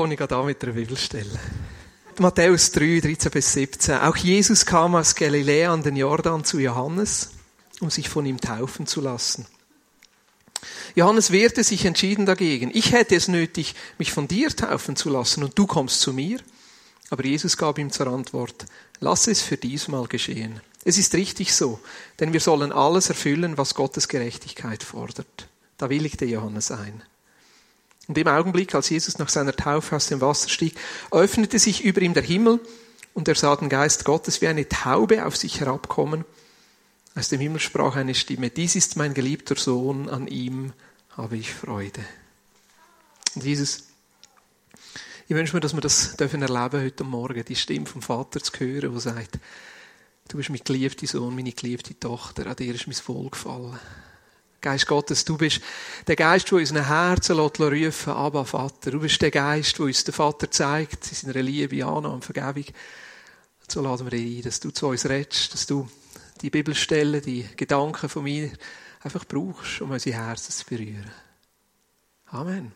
Fange ich da mit der Bibelstelle. Matthäus 3, 13 bis 17. Auch Jesus kam aus Galiläa an den Jordan zu Johannes, um sich von ihm taufen zu lassen. Johannes wehrte sich entschieden dagegen. Ich hätte es nötig, mich von dir taufen zu lassen und du kommst zu mir. Aber Jesus gab ihm zur Antwort, lass es für diesmal geschehen. Es ist richtig so, denn wir sollen alles erfüllen, was Gottes Gerechtigkeit fordert. Da willigte Johannes ein. Und im Augenblick, als Jesus nach seiner Taufe aus dem Wasser stieg, öffnete sich über ihm der Himmel und er sah den Geist Gottes wie eine Taube auf sich herabkommen. Aus dem Himmel sprach eine Stimme, dies ist mein geliebter Sohn, an ihm habe ich Freude. Und Jesus, ich wünsche mir, dass wir das dürfen erleben heute Morgen, die Stimme vom Vater zu hören, der sagt, du bist mein geliebter Sohn, meine geliebte Tochter, an dir ist mein Wohlgefallen. Geist Gottes, du bist der Geist, der unseren Herzen rufen Abba, Vater. Du bist der Geist, der uns der Vater zeigt, in seiner Liebe, Annahme und Vergebung. So laden wir dich ein, dass du zu uns redest, dass du die Bibelstellen, die Gedanken von mir einfach brauchst, um unsere Herzen zu berühren. Amen.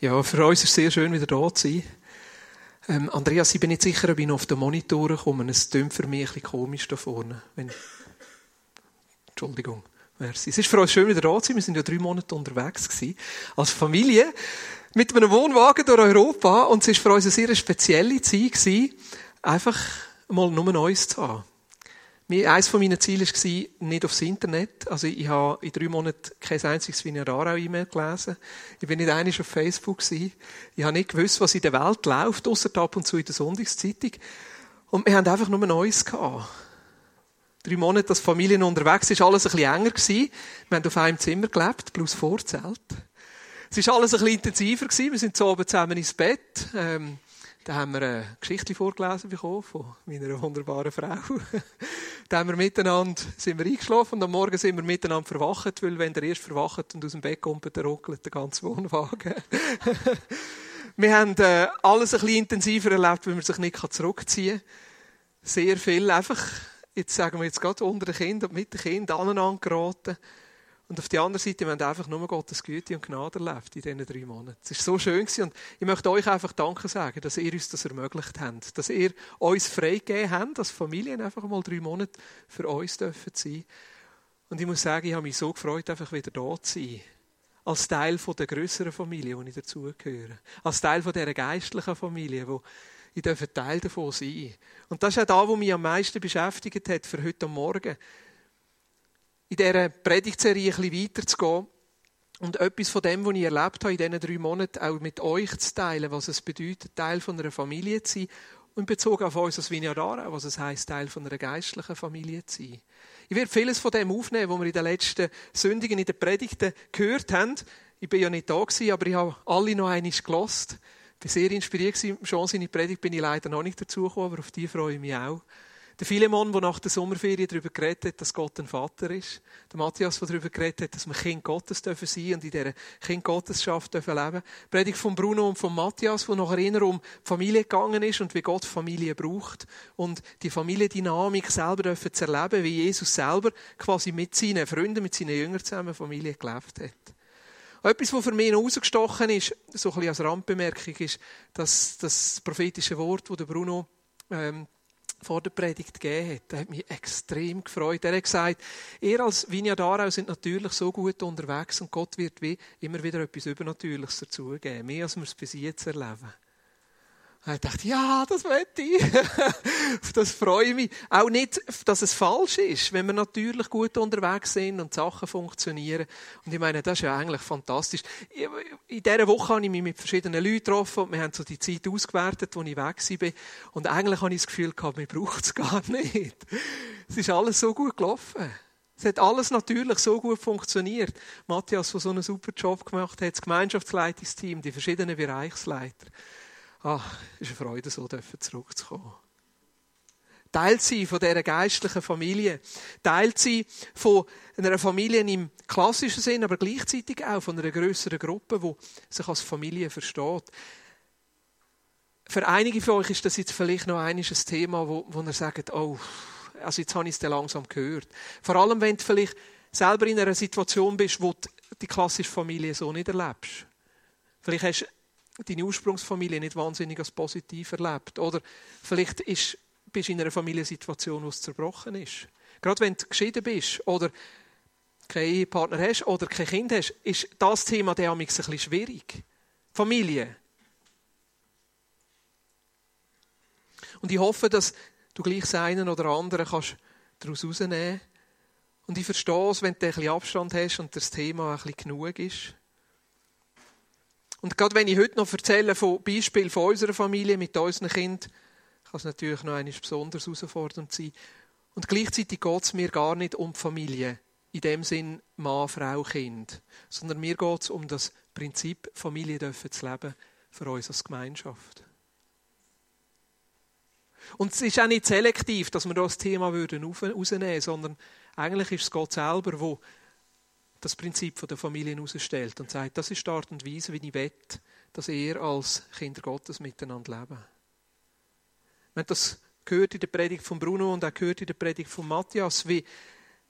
Ja, für uns ist es sehr schön, wieder da zu sein. Ähm, Andreas, ich bin nicht sicher, ob ich noch auf den Monitoren komme. Es klingt für mich ein bisschen komisch da vorne. Wenn Entschuldigung. Merci. Es ist für uns schön, wieder da zu sein. Wir sind ja drei Monate unterwegs gewesen. Als Familie. Mit einem Wohnwagen durch Europa. Und es war für uns eine sehr spezielle Zeit gewesen, einfach mal nur Neues zu haben. Eines von meinen Zielen war, nicht aufs Internet. Also, ich habe in drei Monaten kein einziges Vinararo-E-Mail gelesen. Ich bin nicht einig auf Facebook gewesen. Ich habe nicht gewusst, was in der Welt läuft, außer ab und zu in der Sonntagszeitung. Und wir haben einfach nur Neues gehabt drei Monate als Familie unterwegs, ist alles ein bisschen enger gewesen. Wir haben auf einem Zimmer gelebt, plus Vorzelt. Es ist alles ein bisschen intensiver gewesen. Wir sind so oben zusammen ins Bett. Ähm, da haben wir eine Geschichte vorgelesen bekommen von meiner wunderbaren Frau. da haben wir miteinander, sind wir eingeschlafen und am Morgen sind wir miteinander verwacht, weil wenn der erst verwacht und aus dem Bett kommt, dann ruckelt der ganze Wohnwagen. wir haben äh, alles ein bisschen intensiver erlebt, weil man sich nicht zurückziehen kann. Sehr viel einfach jetzt sagen wir jetzt gerade unter den Kindern und mit den Kindern aneinander geraten. Und auf der anderen Seite, wir haben einfach nur Gottes Güte und Gnade erlebt in diesen drei Monaten. Es war so schön und ich möchte euch einfach Danke sagen, dass ihr uns das ermöglicht habt. Dass ihr uns freigegeben habt, dass Familien einfach mal drei Monate für uns dürfen sein. Und ich muss sagen, ich habe mich so gefreut, einfach wieder da zu sein. Als Teil von der größeren Familie, wo ich dazugehöre. Als Teil von dieser geistlichen Familie, wo ich darf ein Teil davon sein. Und das ist auch das, was mich am meisten beschäftigt hat für heute Morgen. In dieser Predigtserie ein bisschen weiterzugehen und etwas von dem, was ich erlebt habe in diesen drei Monaten, auch mit euch zu teilen, was es bedeutet, Teil von einer Familie zu sein und bezogen auf uns als Vineyardara, was es heisst, Teil von einer geistlichen Familie zu sein. Ich werde vieles von dem aufnehmen, was wir in den letzten Sündigen in den Predigten gehört haben. Ich bin ja nicht da aber ich habe alle noch einmal gelost. War sehr inspiriert. Schon seine Predigt bin ich leider noch nicht dazugekommen, aber auf die freue ich mich auch. Der Philemon, der nach der Sommerferien darüber geredet hat, dass Gott ein Vater ist. Der Matthias, der darüber geredet hat, dass wir Kind Gottes dürfen sein und in dieser Kind Gottesschaft dürfen leben. Die Predigt von Bruno und von Matthias, wo nachher eher um Familie gegangen ist und wie Gott Familie braucht. Und die Familiendynamik selber dürfen zu erleben, wie Jesus selber quasi mit seinen Freunden, mit seinen Jüngern zusammen Familie gelebt hat. Etwas, was für mich noch rausgestochen ist, so ein bisschen als Randbemerkung, ist, dass das prophetische Wort, das Bruno ähm, vor der Predigt gegeben hat, das hat mich extrem gefreut. Er hat gesagt, ihr als Vineyard sind natürlich so gut unterwegs und Gott wird wie immer wieder etwas Übernatürliches dazugeben, mehr als wir es bis jetzt erleben. Und ich dachte, ja, das möchte ich. das freue ich mich. Auch nicht, dass es falsch ist, wenn wir natürlich gut unterwegs sind und Sachen funktionieren. Und ich meine, das ist ja eigentlich fantastisch. In dieser Woche habe ich mich mit verschiedenen Leuten getroffen und wir haben so die Zeit ausgewertet, wo ich weg war. Und eigentlich habe ich das Gefühl gehabt, mir braucht es gar nicht. Es ist alles so gut gelaufen. Es hat alles natürlich so gut funktioniert. Matthias, der so einen super Job gemacht hat, das Gemeinschaftsleitungsteam, die verschiedenen Bereichsleiter. Ach, es ist eine Freude, so zurückzukommen. Teil sein von dieser geistlichen Familie. Teil sein von einer Familie im klassischen Sinn, aber gleichzeitig auch von einer größeren Gruppe, die sich als Familie versteht. Für einige von euch ist das jetzt vielleicht noch ein Thema, wo, wo ihr sagt, oh, also jetzt habe ich es langsam gehört. Vor allem, wenn du vielleicht selber in einer Situation bist, wo du die klassische Familie so nicht erlebst Vielleicht hast deine Ursprungsfamilie nicht wahnsinnig als positiv erlebt. Oder vielleicht ist, bist du in einer Familiensituation, wo es zerbrochen ist. Gerade wenn du geschieden bist oder keinen Ehepartner hast oder kein Kind hast, ist das Thema der ein bisschen schwierig. Familie. Und ich hoffe, dass du gleich einen oder andere kannst daraus herausnehmen Und ich verstehe es, wenn du ein bisschen Abstand hast und das Thema ein bisschen genug ist. Und gerade wenn ich heute noch erzähle von Beispielen von unserer Familie mit unseren Kindern, kann es natürlich noch einmal besonders herausfordernd sein. Und gleichzeitig geht es mir gar nicht um die Familie, in dem Sinn Mann, Frau, Kind, sondern mir geht es um das Prinzip, Familie dürfen zu leben für uns als Gemeinschaft. Und es ist auch nicht selektiv, dass wir das Thema rausnehmen würden, sondern eigentlich ist es Gott selber, der das Prinzip der Familie herausstellt und sagt, das ist die Art und Weise, wie ich will, dass ihr als Kinder Gottes miteinander leben. Wir haben das gehört in der Predigt von Bruno und auch gehört in der Predigt von Matthias, wie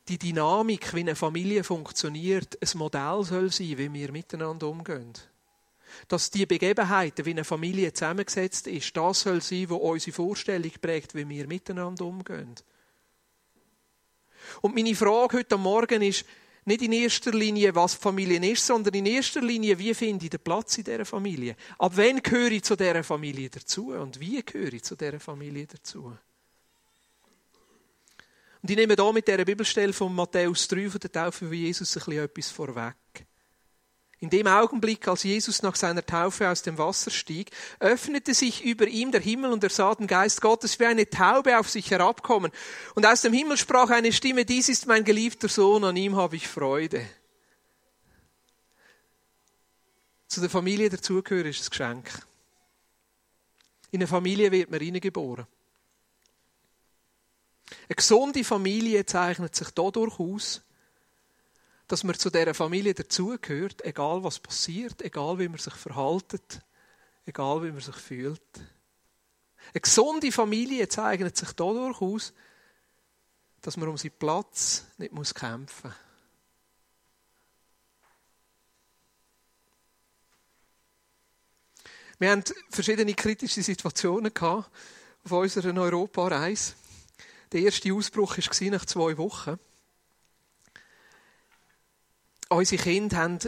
die Dynamik, wie eine Familie funktioniert, ein Modell soll sein, wie wir miteinander umgehen. Dass die Begebenheiten, wie eine Familie zusammengesetzt ist, das soll sein, wo unsere Vorstellung prägt, wie wir miteinander umgehen. Und meine Frage heute Morgen ist nicht in erster Linie, was Familie ist, sondern in erster Linie, wie finde ich den Platz in dieser Familie? Ab wann gehöre ich zu dieser Familie dazu? Und wie gehöre ich zu dieser Familie dazu? Und ich nehme hier mit dieser Bibelstelle von Matthäus 3 von der Taufe von Jesus ein bisschen etwas vorweg. In dem Augenblick, als Jesus nach seiner Taufe aus dem Wasser stieg, öffnete sich über ihm der Himmel und er sah den Geist Gottes wie eine Taube auf sich herabkommen. Und aus dem Himmel sprach eine Stimme, dies ist mein geliebter Sohn, an ihm habe ich Freude. Zu der Familie dazugehören ist ein Geschenk. In eine Familie wird man hineingeboren. Eine gesunde Familie zeichnet sich dadurch aus, dass man zu dieser Familie dazugehört, egal was passiert, egal wie man sich verhaltet, egal wie man sich fühlt. Eine gesunde Familie zeichnet sich dadurch aus, dass man um seinen Platz nicht muss kämpfen muss. Wir haben verschiedene kritische Situationen auf unserer Europareise. Der erste Ausbruch war nach zwei Wochen unsere Kinder haben,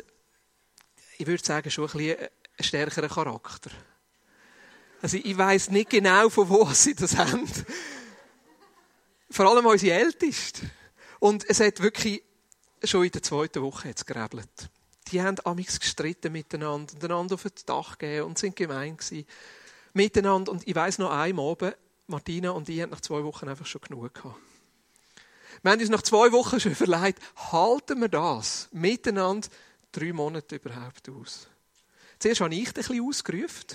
ich würde sagen, schon ein bisschen einen stärkeren Charakter. Also ich weiß nicht genau, von wo sie das haben. Vor allem unsere Älteste. Und es hat wirklich schon in der zweiten Woche jetzt gerebelt. Die haben amigs gestritten miteinander und einander auf das Dach gegeben und sind gemein gewesen. Miteinander. Und ich weiß noch einmal Martina und ich haben nach zwei Wochen einfach schon genug gehabt. Wir haben uns nach zwei Wochen schon verleiht, halten wir das miteinander drei Monate überhaupt aus. Zuerst habe ich ein bisschen ausgerufen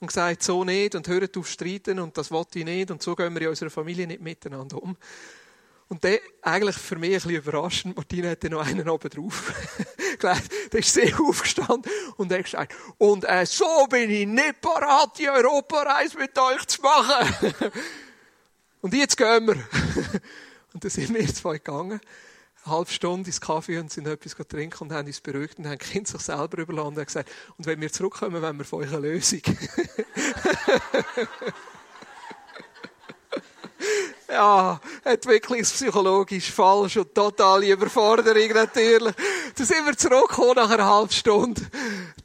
und gesagt, so nicht und hört auf streiten und das wollte ich nicht und so gehen wir in unserer Familie nicht miteinander um. Und der, eigentlich für mich ein bisschen überraschend, Martina hatte noch einen oben drauf. der ist sehr aufgestanden und er gesagt, und äh, so bin ich nicht parat, die Europareise mit euch zu machen. und jetzt gehen wir. Und dann sind wir zwei gegangen, eine halbe Stunde ins Kaffee und sind etwas trinken und haben uns beruhigt und haben Kind sich selber überlassen und gesagt, und wenn wir zurückkommen, wollen wir von euch eine Lösung. ja, entwicklungspsychologisch falsch und totale Überforderung natürlich. Dann sind wir zurückgekommen nach einer halben Stunde.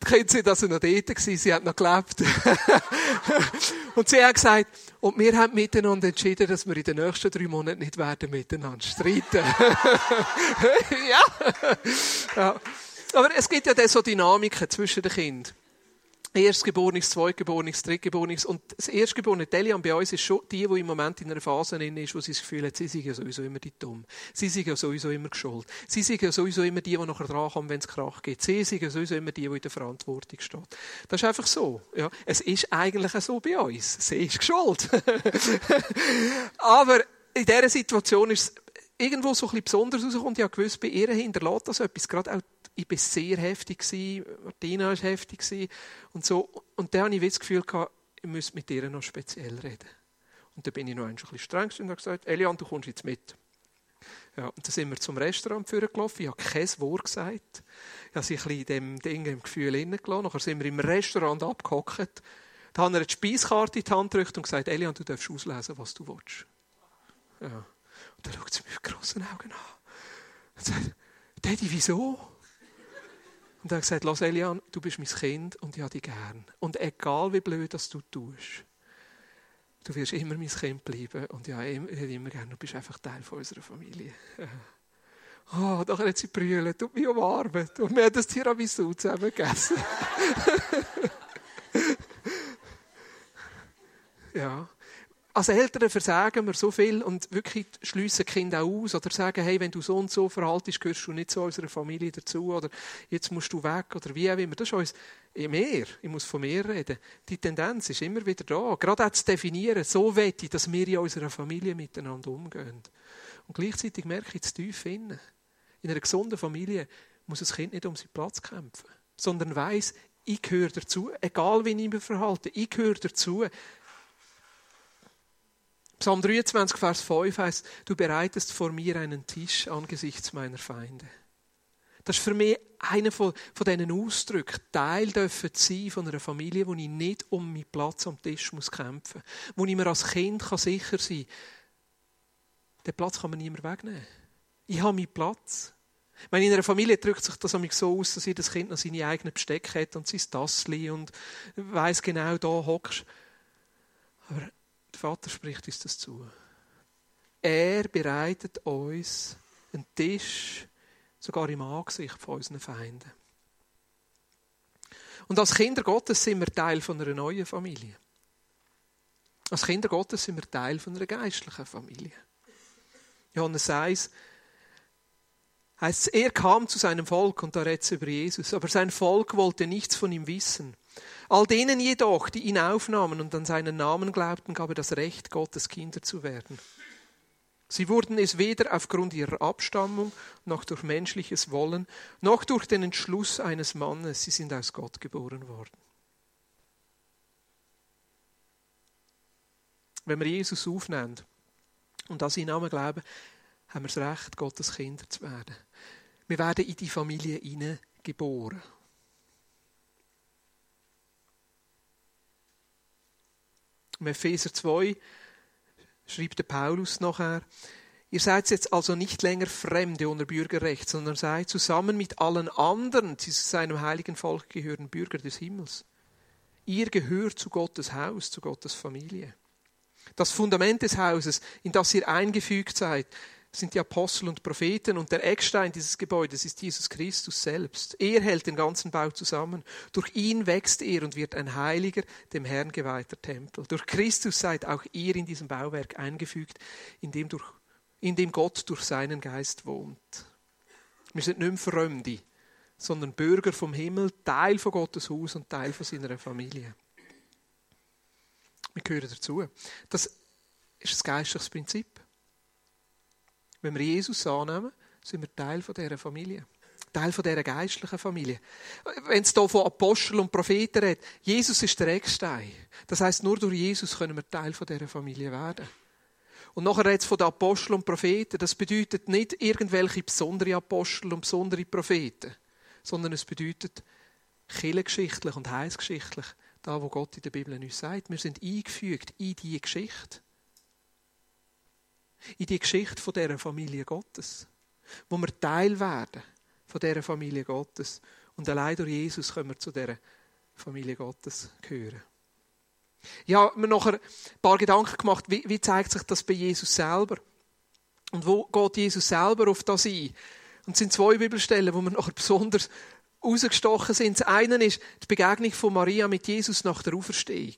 Die Kinder sind also noch dort gewesen, sie hat noch gelebt. und sie hat gesagt, und wir haben miteinander entschieden, dass wir in den nächsten drei Monaten nicht werden miteinander streiten. ja. ja. Aber es gibt ja dann so Dynamiken zwischen den Kindern. Erstgeborenes, Zweitgeborenes, Drittgeborenes. Und das Erstgeborene Delian bei uns ist schon die, die im Moment in einer Phase ist, wo sie das Gefühl hat, sie sind ja sowieso immer die Dumm. Sie sind ja sowieso immer geschuld. Sie sind ja sowieso immer die, die nachher dran kommen, wenn es Krach gibt. Sie sind ja sowieso immer die, die in der Verantwortung steht. Das ist einfach so. Ja. Es ist eigentlich so bei uns. Sie ist geschuld. Aber in dieser Situation ist es irgendwo so ein bisschen besonders rausgekommen. Ich habe gewusst, bei ihr hinterlässt das etwas, gerade auch ich war sehr heftig, Martina war heftig und so. Und dann hatte ich das Gefühl, ich müsste mit ihr noch speziell reden. Und dann bin ich noch ein bisschen streng und habe gesagt, Elian, du kommst jetzt mit. Ja, und dann sind wir zum Restaurant gelaufen. Ich habe kein Wort gesagt. Ich habe sich in dem Ding im Gefühl hineingelassen. Nachher sind wir im Restaurant abgehockt. Da haben wir die Speiskarte in die Hand gedrückt und gesagt, Elian, du darfst auslesen, was du willst. Ja. Und dann schaut sie mich mit grossen Augen an. Und sagt, Daddy, wieso? Und er hat gesagt, lass Elian, du bist mein Kind und ich habe dich gern. Und egal wie blöd das du tust, du wirst immer mein Kind bleiben und ja, immer, immer gern, du bist einfach Teil von unserer Familie. Oh, da hat sie brüllen, tut mich umarmt. Und wir haben das Tiramisu zusammen gegessen. ja als Eltern versagen wir so viel und wirklich schliessen Kinder auch aus oder sagen, hey, wenn du so und so verhaltest, gehörst du nicht zu unserer Familie dazu oder jetzt musst du weg oder wie auch immer. Das ist uns mehr. Ich muss von mir reden. Die Tendenz ist immer wieder da. Gerade auch zu definieren, so wette ich, dass wir in unserer Familie miteinander umgehen. Und gleichzeitig merke ich zu tief innen. In einer gesunden Familie muss das Kind nicht um seinen Platz kämpfen, sondern weiß, ich gehöre dazu, egal wie ich mich verhalte, ich gehöre dazu. Psalm 23, Vers 5 heißt, du bereitest vor mir einen Tisch angesichts meiner Feinde. Das ist für mich einer von, von diesen Ausdrücken. Teil dürfen sein von einer Familie, wo ich nicht um meinen Platz am Tisch muss kämpfen muss. Wo ich mir als Kind kann sicher sein kann, den Platz kann man niemand wegnehmen. Ich habe meinen Platz. Meine, in einer Familie drückt sich das so aus, dass jedes Kind noch seine eigenen Besteck hat und sein Tassli und weiß genau, da hockst. Aber Vater spricht uns das zu. Er bereitet uns einen Tisch, sogar im Angesicht von unseren Feinden. Und als Kinder Gottes sind wir Teil von einer neuen Familie. Als Kinder Gottes sind wir Teil von einer geistlichen Familie. Johannes 1 heißt er kam zu seinem Volk und da redet es über Jesus, aber sein Volk wollte nichts von ihm wissen. All denen jedoch, die ihn aufnahmen und an seinen Namen glaubten, gab er das Recht, Gottes Kinder zu werden. Sie wurden es weder aufgrund ihrer Abstammung, noch durch menschliches Wollen, noch durch den Entschluss eines Mannes. Sie sind aus Gott geboren worden. Wenn wir Jesus aufnehmen und an seinen Namen glauben, haben wir das Recht, Gottes Kinder zu werden. Wir werden in die Familie hineingeboren. Im Epheser 2 schreibt der Paulus nachher, Ihr seid jetzt also nicht länger Fremde ohne Bürgerrecht, sondern seid zusammen mit allen anderen, die zu seinem heiligen Volk gehören, Bürger des Himmels. Ihr gehört zu Gottes Haus, zu Gottes Familie. Das Fundament des Hauses, in das ihr eingefügt seid, sind die Apostel und Propheten und der Eckstein dieses Gebäudes ist Jesus Christus selbst. Er hält den ganzen Bau zusammen. Durch ihn wächst er und wird ein heiliger, dem Herrn geweihter Tempel. Durch Christus seid auch ihr in diesem Bauwerk eingefügt, in dem, durch, in dem Gott durch seinen Geist wohnt. Wir sind nicht mehr Fremde, sondern Bürger vom Himmel, Teil von Gottes Haus und Teil von seiner Familie. Wir gehören dazu. Das ist ein geistliches Prinzip. Wenn wir Jesus annehmen, sind wir Teil von dieser Familie. Teil von dieser geistlichen Familie. Wenn es hier von Aposteln und Propheten redet, Jesus ist der Eckstein. Das heißt, nur durch Jesus können wir Teil von dieser Familie werden. Und nachher redet es von den Aposteln und Propheten. Das bedeutet nicht irgendwelche besondere Apostel und besondere Propheten, sondern es bedeutet kirchengeschichtlich und heilsgeschichtlich, da wo Gott in der Bibel uns sagt. Wir sind eingefügt in diese Geschichte in die Geschichte von dieser Familie Gottes, wo wir Teil werden von dieser Familie Gottes. Und allein durch Jesus können wir zu dieser Familie Gottes gehören. Ich habe mir nachher ein paar Gedanken gemacht, wie, wie zeigt sich das bei Jesus selber? Und wo geht Jesus selber auf das ein? Und es sind zwei Bibelstellen, wo wir nachher besonders rausgestochen sind. Das eine ist die Begegnung von Maria mit Jesus nach der Auferstehung.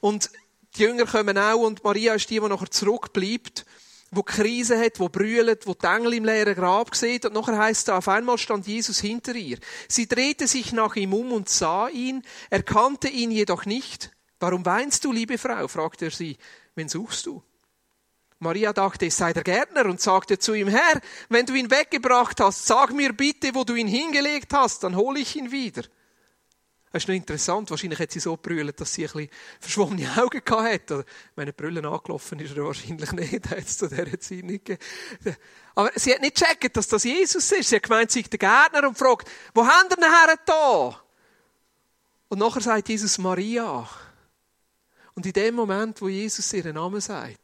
Und die Jünger kommen auch und Maria ist die, die nachher zurückbleibt, wo Krise hat, wo brüllt, wo die Engel im leeren Grab sieht. Und nachher heißt es, auf einmal stand Jesus hinter ihr. Sie drehte sich nach ihm um und sah ihn, erkannte ihn jedoch nicht. Warum weinst du, liebe Frau? fragte er sie. Wen suchst du? Maria dachte, es sei der Gärtner und sagte zu ihm, Herr, wenn du ihn weggebracht hast, sag mir bitte, wo du ihn hingelegt hast, dann hole ich ihn wieder. Das ist noch interessant. Wahrscheinlich hat sie so brüllt, dass sie ein bisschen verschwommene Augen hatte. Oder, meine Brüllen angelaufen ist er wahrscheinlich nicht. Hat es zu dieser Zeit nicht gegeben. Aber sie hat nicht gecheckt, dass das Jesus ist. Sie hat gemeint, sie ist der Gärtner und fragt, wo haben wir nachher da? Und nachher sagt Jesus Maria. Und in dem Moment, wo Jesus ihren Namen sagt,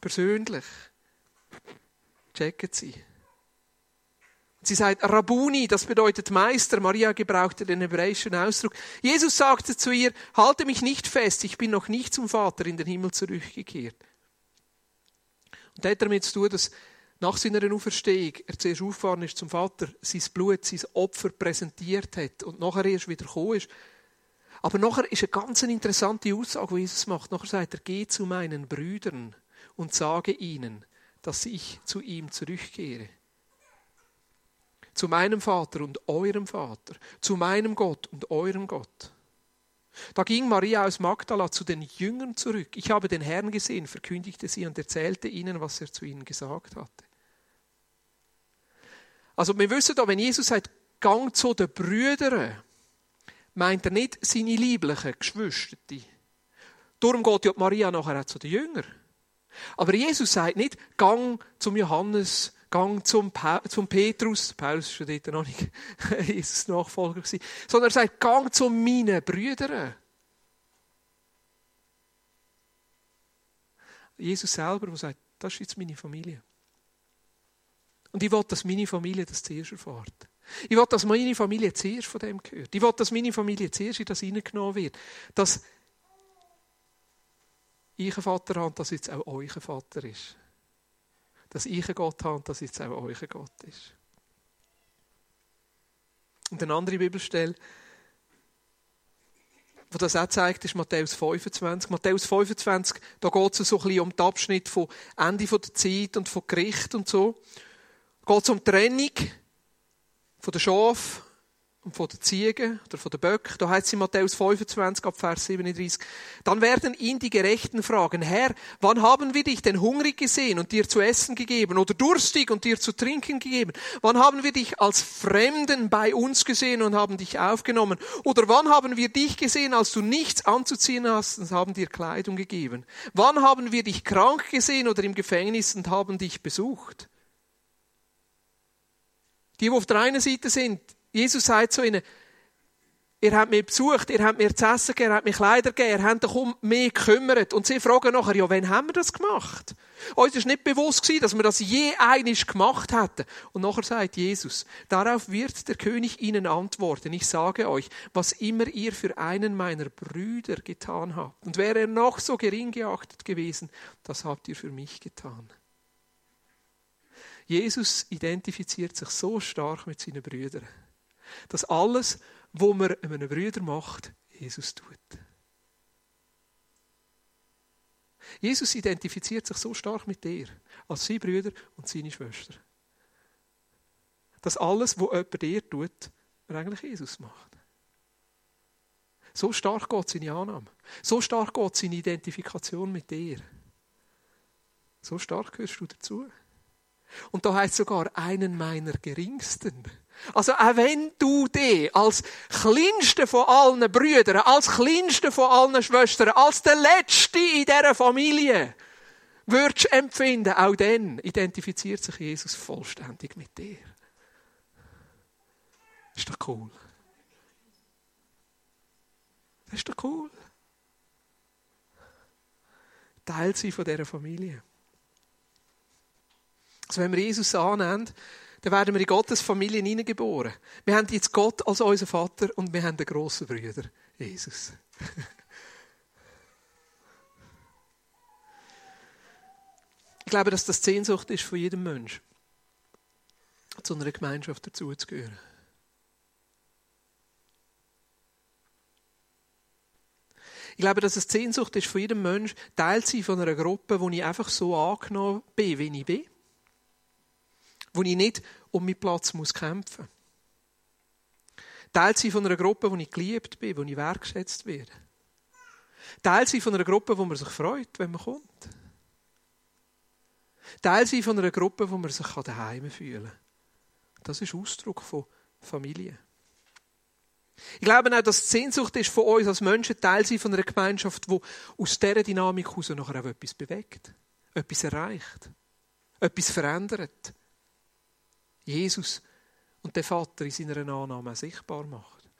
persönlich, checkt sie. Sie sagt Rabuni, das bedeutet Meister. Maria gebrauchte den hebräischen Ausdruck. Jesus sagte zu ihr, halte mich nicht fest, ich bin noch nicht zum Vater in den Himmel zurückgekehrt. Und das hat damit zu tun, dass nach seiner Auferstehung er zuerst aufgefahren ist zum Vater, sein Blut, sein Opfer präsentiert hat und nachher erst wieder gekommen ist. Aber nachher ist eine ganz interessante Aussage, die Jesus macht. Nachher sagt er, geh zu meinen Brüdern und sage ihnen, dass ich zu ihm zurückkehre zu meinem Vater und eurem Vater, zu meinem Gott und eurem Gott. Da ging Maria aus Magdala zu den Jüngern zurück. Ich habe den Herrn gesehen, verkündigte sie und erzählte ihnen, was er zu ihnen gesagt hatte. Also wir wissen da, wenn Jesus sagt, gang zu den Brüdern, meint er nicht seine lieblichen Geschwister. Darum geht ja Maria nachher auch zu den Jüngern. Aber Jesus sagt nicht, gang zum Johannes, gang zum, pa zum Petrus, Paulus war dort noch nicht Jesus Nachfolger gewesen, sondern er sagt, gang zu meinen Brüdern. Jesus selber, der sagt, das ist jetzt meine Familie. Und ich will, dass meine Familie das zuerst erfährt. Ich will, dass meine Familie zuerst von dem gehört. Ich will, dass meine Familie zuerst in das hineingenommen wird. Dass ich einen Vater habe, dass jetzt auch ein Vater ist dass ich einen Gott habe und dass jetzt auch euch ein Gott ist. Und eine andere Bibelstelle, wo das auch zeigt, ist Matthäus 25. Matthäus 25, da geht es so ein bisschen um den Abschnitt von Ende der Zeit und von Gericht und so. Da geht es um die Trennung von der Schaf und von den Ziegen oder von den Böcken. Da heißt es in Matthäus 25 ab Vers 37. Dann werden ihn die Gerechten fragen, Herr, wann haben wir dich denn hungrig gesehen und dir zu essen gegeben oder durstig und dir zu trinken gegeben? Wann haben wir dich als Fremden bei uns gesehen und haben dich aufgenommen? Oder wann haben wir dich gesehen, als du nichts anzuziehen hast und haben dir Kleidung gegeben? Wann haben wir dich krank gesehen oder im Gefängnis und haben dich besucht? Die, die auf der einen Seite sind, Jesus sagt zu ihnen, ihr habt mich besucht, ihr habt mir zu essen gegeben, ihr habt mir Kleider gegeben, ihr habt euch um mich gekümmert. Und sie fragen nachher, ja, wann haben wir das gemacht? Uns ist nicht bewusst gewesen, dass wir das je einisch gemacht hätten. Und nachher sagt Jesus, darauf wird der König ihnen antworten, ich sage euch, was immer ihr für einen meiner Brüder getan habt. Und wäre er noch so gering geachtet gewesen, das habt ihr für mich getan. Jesus identifiziert sich so stark mit seinen Brüdern dass alles, was man einem Bruder macht, Jesus tut. Jesus identifiziert sich so stark mit dir, als seine Brüder und seine Schwester. Dass alles, was jemand dir tut, er eigentlich Jesus macht. So stark geht seine Annahme. So stark geht seine Identifikation mit dir. So stark gehörst du dazu. Und da heißt sogar einen meiner Geringsten. Also auch wenn du dich als kleinste von allen Brüdern, als kleinste von allen Schwestern, als der Letzte in dieser Familie würdest empfinden, auch dann identifiziert sich Jesus vollständig mit dir. Ist doch cool. Das ist doch cool. Teil sein von dieser Familie. Also wenn wir Jesus annehmen, dann werden wir in Gottes Familie hineingeboren. Wir haben jetzt Gott als unseren Vater und wir haben den grossen Bruder, Jesus. ich glaube, dass das Sehnsucht ist von jedem Menschen, zu einer Gemeinschaft dazuzugehören. Ich glaube, dass es Sehnsucht ist von jedem Menschen, Teil zu sein von einer Gruppe, wo ich einfach so angenommen bin, wie ich bin wo ich nicht um meinen Platz muss kämpfen muss. Teil sein von einer Gruppe, wo ich geliebt bin, wo ich wertgeschätzt werde. Teil sein von einer Gruppe, wo man sich freut, wenn man kommt. Teil sein von einer Gruppe, wo man sich daheim fühlen kann. Das ist Ausdruck von Familie. Ich glaube auch, dass die Sehnsucht ist von uns als Menschen Teil sein von einer Gemeinschaft, die aus dieser Dynamik heraus nachher auch etwas bewegt, etwas erreicht, etwas verändert. Jesus und der Vater in seiner Annahme sichtbar macht.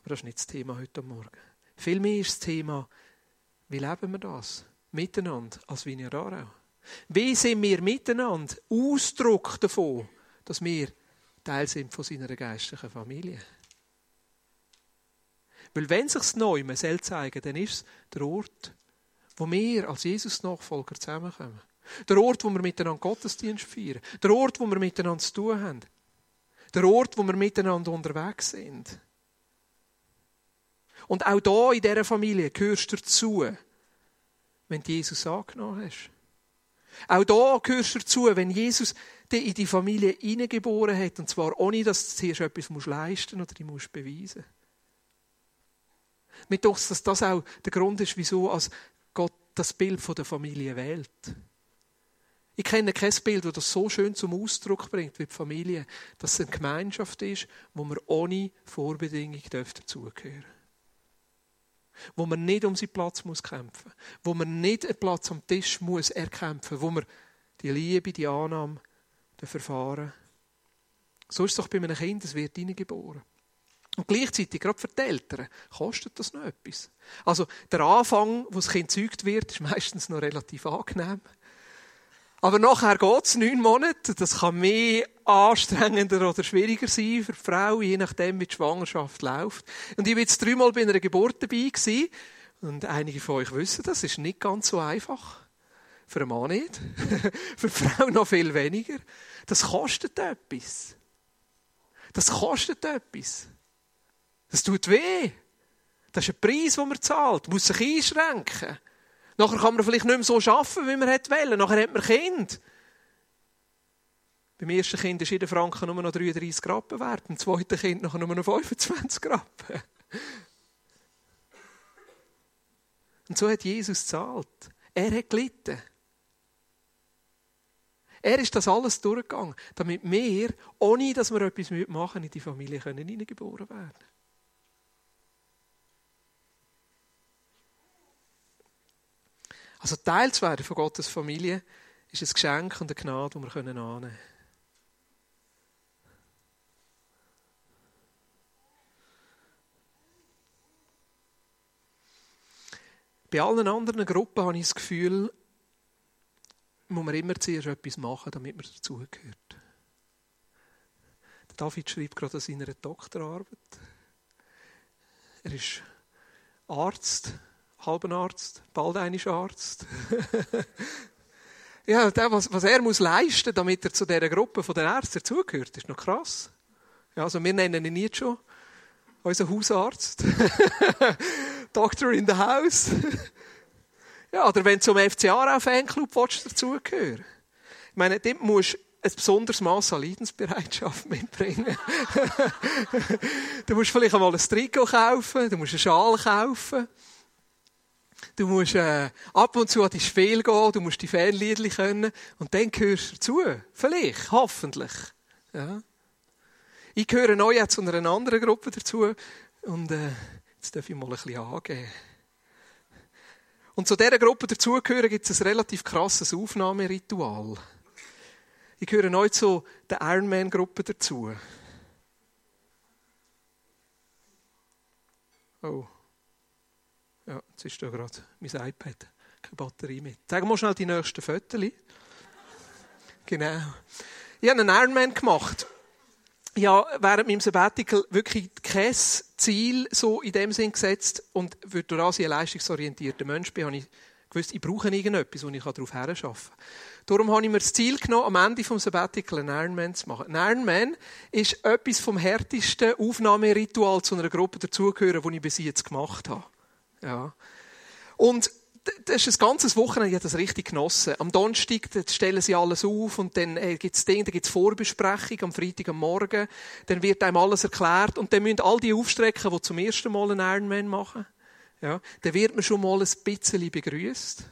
Aber das ist nicht das Thema heute Morgen. Vielmehr ist das Thema, wie leben wir das? Miteinander, als Vineyard Aarau. Wie sind wir miteinander Ausdruck davon, dass wir Teil sind von seiner geistlichen Familie? Weil wenn sich neu soll zeigen, dann ist es der Ort, wo wir als Jesus-Nachfolger zusammenkommen. Der Ort, wo wir miteinander Gottesdienst feiern. Der Ort, wo wir miteinander zu tun haben. Der Ort, wo wir miteinander unterwegs sind. Und auch da in dieser Familie gehörst du dazu, wenn du Jesus angenommen hast. Auch da gehörst du dazu, wenn Jesus dich in die Familie hineingeboren hat, und zwar ohne, dass du zuerst etwas leisten musst oder musst beweisen Mir doch, dass das auch der Grund ist, wieso Gott das Bild der Familie wählt. Ich kenne kein Bild, das das so schön zum Ausdruck bringt wie die Familie, dass es eine Gemeinschaft ist, wo man ohne Vorbedingung dazugehören darf wo man nicht um seinen Platz muss kämpfen wo man nicht einen Platz am Tisch muss erkämpfen wo man die Liebe, die Annahme, das Verfahren. So ist es doch bei einem Kind, es wird hineingeboren. Und gleichzeitig, gerade für die Eltern, kostet das noch etwas. Also der Anfang, wo das Kind gezeugt wird, ist meistens noch relativ angenehm. Aber nachher geht es neun Monate. Das kann mehr anstrengender oder schwieriger sein für die Frau, je nachdem, wie die Schwangerschaft läuft. Und ich war jetzt dreimal bei einer Geburt dabei gewesen. Und einige von euch wissen, das ist nicht ganz so einfach. Für einen Mann nicht. für die Frau noch viel weniger. Das kostet etwas. Das kostet etwas. Das tut weh. Das ist ein Preis, den man zahlt. Man muss sich einschränken. Nachher kann man vielleicht nicht mehr so arbeiten, wie man wollte. Nachher hat man Kind. Beim ersten Kind ist jeder Franken nur noch 33 Rappen wert. Beim zweiten Kind nachher nur noch 25 Rappen. Und so hat Jesus zahlt. Er hat gelitten. Er ist das alles durchgegangen, damit wir, ohne dass wir etwas machen in die Familie hineingeboren werden können. Also Teil zu werden von Gottes Familie ist ein Geschenk und eine Gnade, die wir annehmen können. Bei allen anderen Gruppen habe ich das Gefühl, muss man immer zuerst etwas machen, damit man dazugehört. David schreibt gerade an seiner Doktorarbeit. Er ist Arzt halben Arzt, bald einisch Arzt. ja, der, was, was er muss leisten, damit er zu dieser Gruppe von den Ärzten dazugehört, ist noch krass. Ja, also wir nennen ihn jetzt schon unseren Hausarzt. Doctor in the House. ja, oder wenn du zum FCA Fanclub dazugehören Ich meine, dort musst ein besonderes Maß an Leidensbereitschaft mitbringen. du musst vielleicht einmal ein Trikot kaufen, du musst einen Schal kaufen. Du musst äh, ab und zu an die Spiel gehen, du musst die Fanliedli können und dann gehörst du dazu. Vielleicht, hoffentlich. Ja. Ich gehöre neu jetzt zu einer anderen Gruppe dazu und äh, jetzt darf ich mal ein bisschen angeben. Und zu dieser Gruppe dazugehören gibt es ein relativ krasses Aufnahmeritual. Ich gehöre neu zu der Ironman-Gruppe dazu. Oh. Ja, jetzt ist da gerade mein iPad. Keine Batterie mit. Sag mal schnell die nächsten Fotos. Genau. Ich habe einen Ironman gemacht. Ich habe während meinem Sabbatical wirklich kein Ziel so in dem Sinn gesetzt und durch das ich ein leistungsorientierter Mensch bin, habe ich gewusst, ich brauche irgendetwas, wo ich darauf herarbeiten kann. Darum habe ich mir das Ziel genommen, am Ende des Sabbatical einen Ironman zu machen. Ein Ironman ist etwas vom härtesten Aufnahmeritual zu einer Gruppe dazugehören, das ich bis jetzt gemacht habe. Ja. Und das ist ein ganzes Wochenende, ich habe das richtig genossen. Am Donnerstag stellen sie alles auf und dann gibt es Dinge, dann gibt es Vorbesprechung am Freitag am Morgen. Dann wird einem alles erklärt und dann müssen all die aufstrecken, die zum ersten Mal einen Ironman machen. Ja, dann wird man schon mal ein bisschen begrüßt.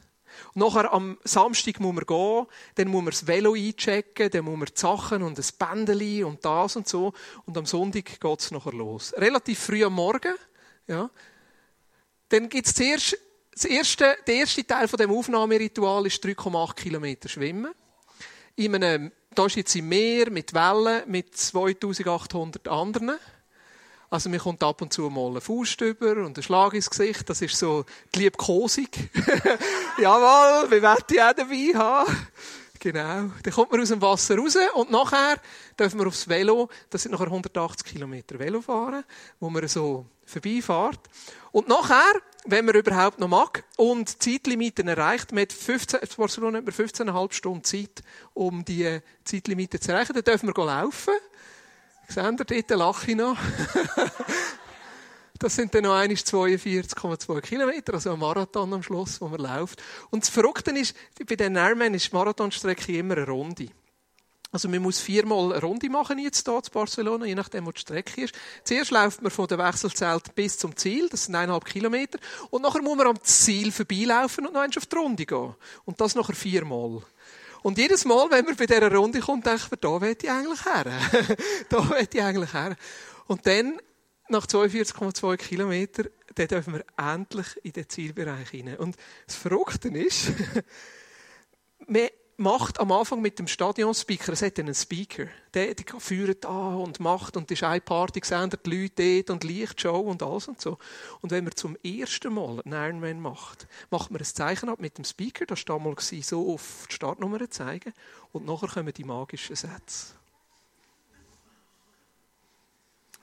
Und nachher am Samstag muss man gehen, dann muss man das Velo einchecken, dann muss man die Sachen und das Bändeli und das und so. Und am Sonntag geht es nachher los. Relativ früh am Morgen, ja. Dann gibt es zuerst, das erste, der erste Teil von dem Aufnahmeritual ist 3,8 Kilometer Schwimmen. In einem, da ist jetzt im Meer mit Wellen mit 2800 anderen. Also mir kommt ab und zu mal ein Faust über und ein Schlag ins Gesicht. Das ist so die Liebkosung. Jawohl, wir werden die auch dabei haben. Genau. Dann kommt man aus dem Wasser raus und nachher dürfen wir aufs Velo, das sind nachher 180 Kilometer Velo fahren, wo man so vorbeifährt. Und nachher, wenn man überhaupt noch mag und Zeitlimiten erreicht, mit 15, Barcelona hat man 15,5 Stunden Zeit, um die Zeitlimite zu erreichen, dann dürfen wir laufen. Seht ihr dort, lache ich noch. Das sind dann noch 42,2 Kilometer, also ein Marathon am Schluss, wo man läuft. Und das Verrückte ist, bei den Ironman ist die Marathonstrecke immer eine Runde. Also man muss viermal eine Runde machen jetzt hier in Barcelona, je nachdem, wo die Strecke ist. Zuerst läuft man von dem Wechselzelt bis zum Ziel, das sind eineinhalb Kilometer. Und nachher muss man am Ziel vorbeilaufen und noch eins auf die Runde gehen. Und das nachher viermal. Und jedes Mal, wenn man bei dieser Runde kommt, denkt man, da will ich eigentlich her. da will ich eigentlich her. Und dann, nach 42,2 Kilometern, dann dürfen wir endlich in den Zielbereich hinein. Und das Verrückte ist, macht am Anfang mit dem Stadionspeaker, es hat einen Speaker, der, der führt an und macht und ist eine Party gesendet, die Leute dort und Lichtshow und alles und so. Und wenn man zum ersten Mal einen Ironman macht, macht man ein Zeichen ab mit dem Speaker, das war damals so auf die Startnummer zeigen und nachher kommen die magischen Sätze.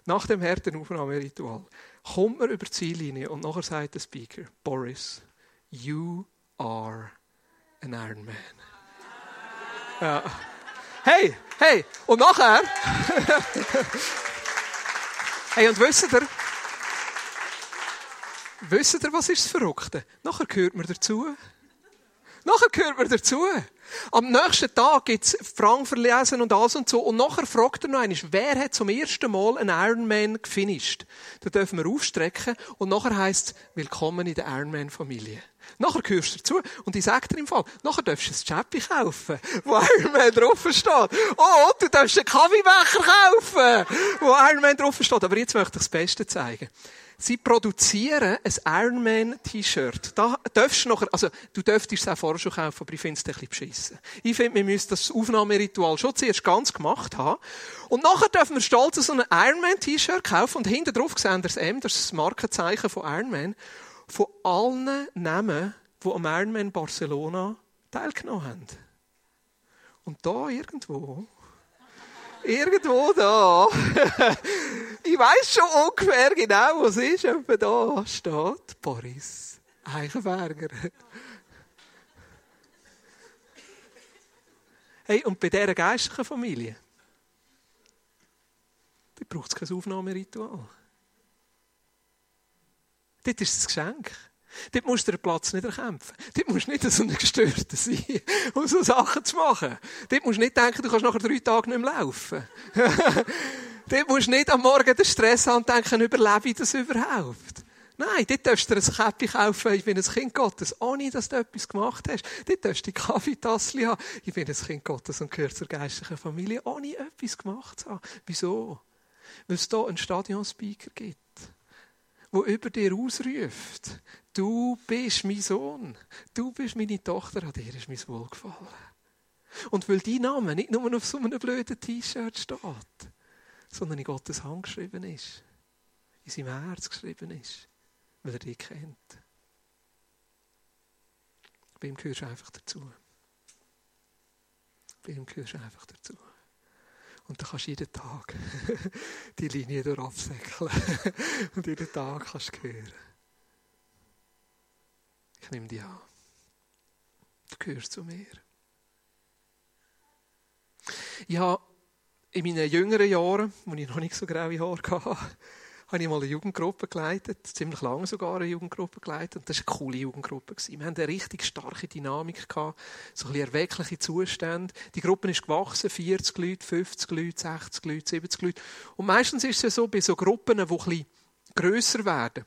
Nach dem harten Aufnahmeritual kommt man über die Ziellinie und nachher sagt der Speaker, Boris, you are an Ironman. Ja. Hey, hey, und nachher. hey, und wisst ihr, wisst ihr, was ist das Verrückte? Nachher gehört man dazu. Nachher gehört man dazu. Am nächsten Tag gibt es Frank verlesen und alles und so. Und nachher fragt er noch einmal, wer hat zum ersten Mal einen Ironman gefinisht? Da dürfen wir aufstrecken. Und nachher heisst willkommen in der Ironman-Familie. Nachher gehörst du dazu. Und ich sage dir im Fall, nachher darfst du ein Chappi kaufen, wo Ironman drauf steht. Oh, du darfst einen Kaffeebecher kaufen, wo Ironman drauf steht. Aber jetzt möchte ich das Beste zeigen. Sie produzieren ein Ironman-T-Shirt. Da darfst du nachher, also, du dürftest es auch vorher schon kaufen, aber ich finde es ein bisschen beschissen. Ich finde, wir müssen das Aufnahmeritual schon zuerst ganz gemacht haben. Und nachher dürfen wir stolz so ein Ironman-T-Shirt kaufen und hinten drauf sehen das M, das ist das Markenzeichen von Ironman, von allen Namen, die am Ironman Barcelona teilgenommen haben. Und da irgendwo Irgendwo da. ich weiß schon ungefähr genau, was ist. Etwa da steht Boris Eichenberger. Hey, und bei dieser geistlichen Familie, da braucht es kein Aufnahmeritual. Dort ist das Geschenk. Dort musst du den Platz nicht erkämpfen. Dort musst du nicht so ein Gestörter sein, um so Sachen zu machen. Dort musst du nicht denken, du kannst nachher drei Tage nicht mehr laufen. dort musst du nicht am Morgen den Stress haben und denken, überlebe ich das überhaupt? Nein, dort darfst du dir ein Käppi kaufen, ich bin ein Kind Gottes, ohne dass du etwas gemacht hast. Dort darfst du die Kaffeetasse haben, ich bin ein Kind Gottes und gehöre zur geistlichen Familie, ohne etwas gemacht zu haben. Wieso? Weil es hier einen Stadionspeaker gibt wo über dir ausruft, du bist mein Sohn, du bist meine Tochter, an dir ist mein Wohlgefallen. Und weil dein Name nicht nur auf so einem blöden T-Shirt steht, sondern in Gottes Hand geschrieben ist, in seinem Herz geschrieben ist, weil er dich kennt. Bei ihm gehörst du einfach dazu. Bei ihm gehörst du einfach dazu. Und dann kannst du jeden Tag die Linie durchabsäckeln. Und jeden Tag kannst du hören. Ich nehme dich an. Du gehörst zu mir. Ich habe in meinen jüngeren Jahren, als ich noch nicht so graue Haare hatte, habe ich mal eine Jugendgruppe geleitet, ziemlich lange sogar eine Jugendgruppe geleitet. Und das war eine coole Jugendgruppe. Wir hatten eine richtig starke Dynamik, so ein bisschen erweckliche Zustände. Die Gruppe ist gewachsen, 40 Leute, 50 Leute, 60 Leute, 70 Leute. Und meistens ist es ja so, bei so Gruppen, die ein bisschen grösser werden,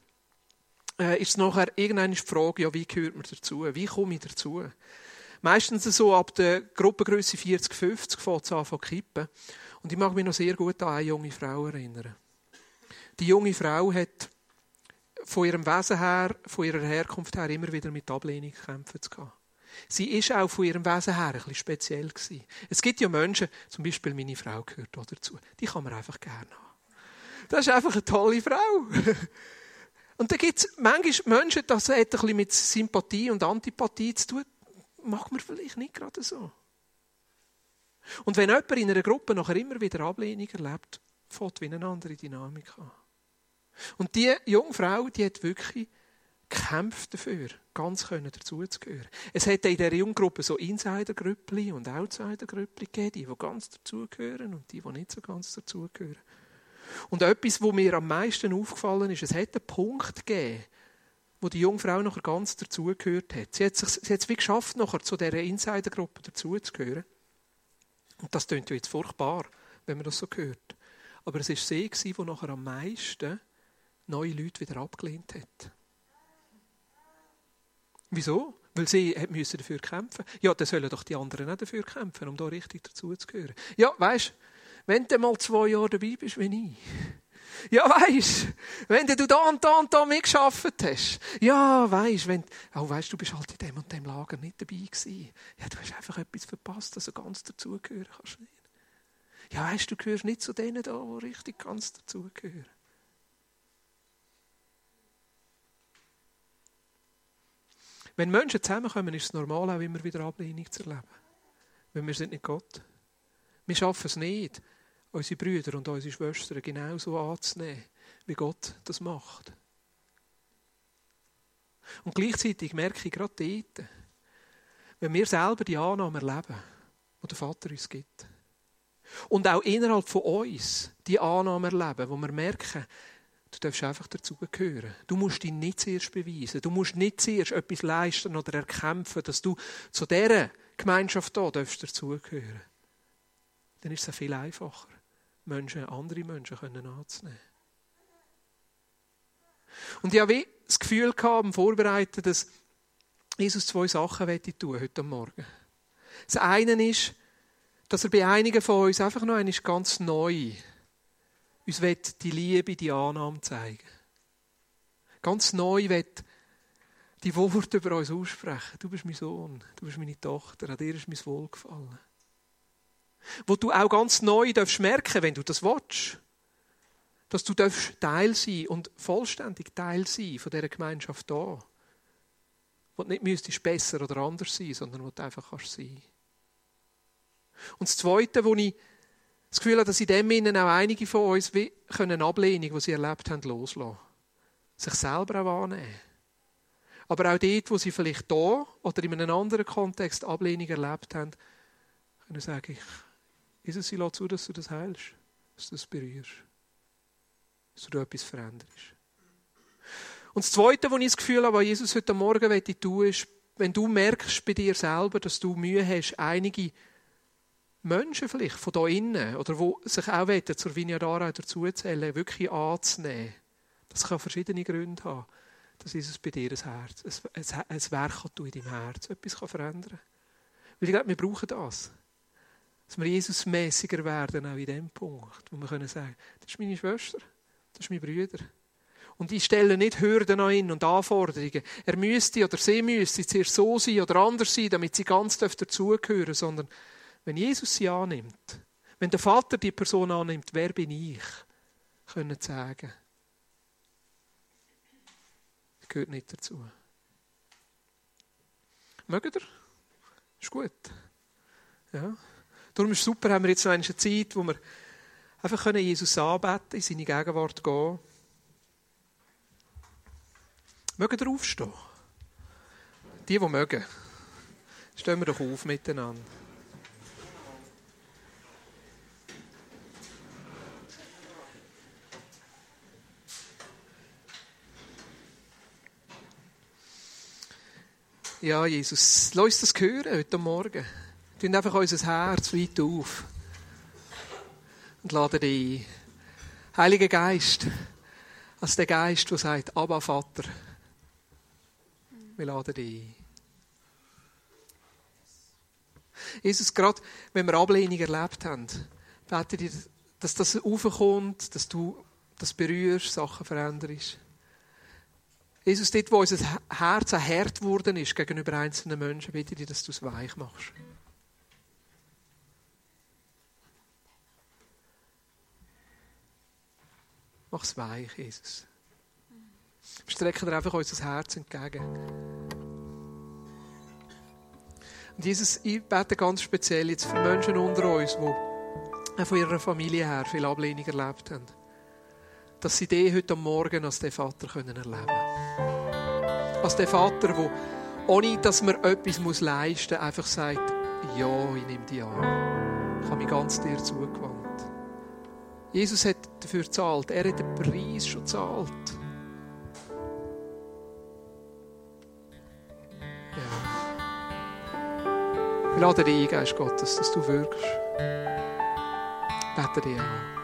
äh, ist nachher irgendwann die Frage, ja, wie gehört man dazu? Wie komme ich dazu? Meistens so ab der Gruppengröße 40, 50 fängt es an zu kippen. Und ich mag mich noch sehr gut an eine junge Frau erinnern. Die junge Frau hat von ihrem Wesen her, von ihrer Herkunft her immer wieder mit Ablehnung kämpfen zu haben. Sie ist auch von ihrem Wesen her ein bisschen speziell gewesen. Es gibt ja Menschen, zum Beispiel meine Frau gehört auch dazu, die kann man einfach gerne haben. Das ist einfach eine tolle Frau. Und da gibt es manchmal Menschen, das hat ein bisschen mit Sympathie und Antipathie zu tun. Macht man vielleicht nicht gerade so. Und wenn jemand in einer Gruppe nachher immer wieder Ablehnung erlebt, fällt wie eine andere Dynamik an. Und die junge Frau, die hat wirklich gekämpft dafür, ganz können dazuzugehören. Es hat in dieser Junggruppe so Insider-Grüppli und Outsider-Grüppli gegeben, die, die ganz dazugehören und die, die nicht so ganz dazugehören. Und etwas, was mir am meisten aufgefallen ist, es hat einen Punkt gegeben, wo die junge Frau nachher ganz dazugehört hat. Sie hat, sich, sie hat es wie geschafft, nachher zu dieser Insider-Gruppe dazuzugehören. Und das klingt jetzt furchtbar, wenn man das so hört. Aber es war sie, die nachher am meisten neue Leute wieder abgelehnt hat. Wieso? Weil sie müssen dafür kämpfen. Ja, dann sollen doch die anderen auch dafür kämpfen, um da richtig dazuzugehören. Ja, weißt, wenn du mal zwei Jahre dabei bist wie ich. Ja, weisst, wenn du da und da und da mitgeschafft hast. Ja, weisst, wenn, oh, weisst, du bist halt in dem und dem Lager nicht dabei gewesen. Ja, du hast einfach etwas verpasst, dass du ganz dazugehören kannst. Ja, weisst, du gehörst nicht zu denen da, die richtig ganz dazugehören. Wenn Menschen zusammenkommen, ist es normal, auch immer wieder Ablehnung zu erleben. Weil wir sind nicht Gott. Wir schaffen es nicht, unsere Brüder und unsere Schwestern genauso anzunehmen, wie Gott das macht. Und gleichzeitig merke ich gerade dort, wenn wir selber die Annahme erleben, die der Vater uns gibt, und auch innerhalb von uns die Annahme erleben, wo wir merken, Du darfst einfach dazugehören. Du musst dich nicht zuerst beweisen. Du musst nicht zuerst etwas leisten oder erkämpfen, dass du zu dieser Gemeinschaft hier dazugehören. Dann ist es viel einfacher, Menschen, andere Menschen können anzunehmen. Und ich habe das Gefühl gehabt, am Vorbereiten, dass Jesus zwei Sachen tun heute Morgen. Das eine ist, dass er bei einigen von uns einfach noch einmal ganz neu uns wird die Liebe, die Annahme zeigen. Ganz neu wird die Worte über uns aussprechen. Du bist mein Sohn, du bist meine Tochter, an dir ist mein Wohlgefallen. Wo du auch ganz neu darfst merken, wenn du das willst, dass du darfst Teil sein und vollständig Teil sein von dieser Gemeinschaft hier. Wo du nicht müsstest besser oder anders sein, sondern wo du einfach kannst sein. Und das Zweite, wo ich das Gefühl habe, dass in dem Innen auch einige von uns wie eine Ablehnung, die sie erlebt haben, loslassen. Sich selber auch annehmen. Aber auch dort, wo sie vielleicht da oder in einem anderen Kontext Ablehnung erlebt haben, können sagen, ich, Jesus, sie lässt zu, dass du das heilst, dass du das berührst, dass du etwas veränderst. Und das Zweite, wo ich das Gefühl habe, was Jesus heute Morgen tun ist, wenn du merkst bei dir selber, dass du Mühe hast, einige Menschen vielleicht von da innen oder wo sich auch wollen, zur Vignadara dazuzählen, wirklich anzunehmen. Das kann verschiedene Gründe haben. Das ist es bei dir ein Herz, ein, ein, ein Werk kann in deinem Herz etwas kann verändern. Weil ich glaube, wir brauchen das. Dass wir Jesusmäßiger werden, auch in dem Punkt, wo wir können sagen, das ist meine Schwester, das ist mein Bruder. Und ich stelle nicht Hürden an ihn und Anforderungen. Er müsste oder sie müsste zuerst so sein oder anders sein, damit sie ganz dazugehören, sondern wenn Jesus sie annimmt, wenn der Vater die Person annimmt, wer bin ich, können sagen, das gehört nicht dazu. Mögt ihr? Ist gut. Ja. Darum ist es super, haben wir jetzt noch eine Zeit, wo wir einfach können Jesus anbeten, in seine Gegenwart gehen. Mögen ihr aufstehen? Die, die mögen. Stehen wir doch auf miteinander. Ja, Jesus, lass uns das hören heute Morgen. Wir einfach unser Herz weit auf. Und laden dich Heiliger Geist, als der Geist, der sagt, Abba Vater, Wir laden dich ein. Jesus, gerade wenn wir Ablehnung erlebt haben, bete dir, dass das aufkommt, dass du das berührst, Sachen veränderst. Jesus, dort, wo unser Herz ein hart geworden ist gegenüber einzelnen Menschen, bitte dir, dass du es weich machst. Mach es weich, Jesus. Wir strecken dir einfach unser Herz entgegen. Und Jesus, ich bete ganz speziell jetzt für Menschen unter uns, die von ihrer Familie her viel Ablehnung erlebt haben dass sie den heute Morgen als den Vater erleben können. Als den Vater, der, ohne dass man etwas leisten muss, einfach sagt, ja, ich nehme dich an. Ich habe mich ganz dir zugewandt. Jesus hat dafür gezahlt. Er hat den Preis schon gezahlt. Ja. Ich lade dich ein, Geist Gottes, dass du wirkst. Bete dich an.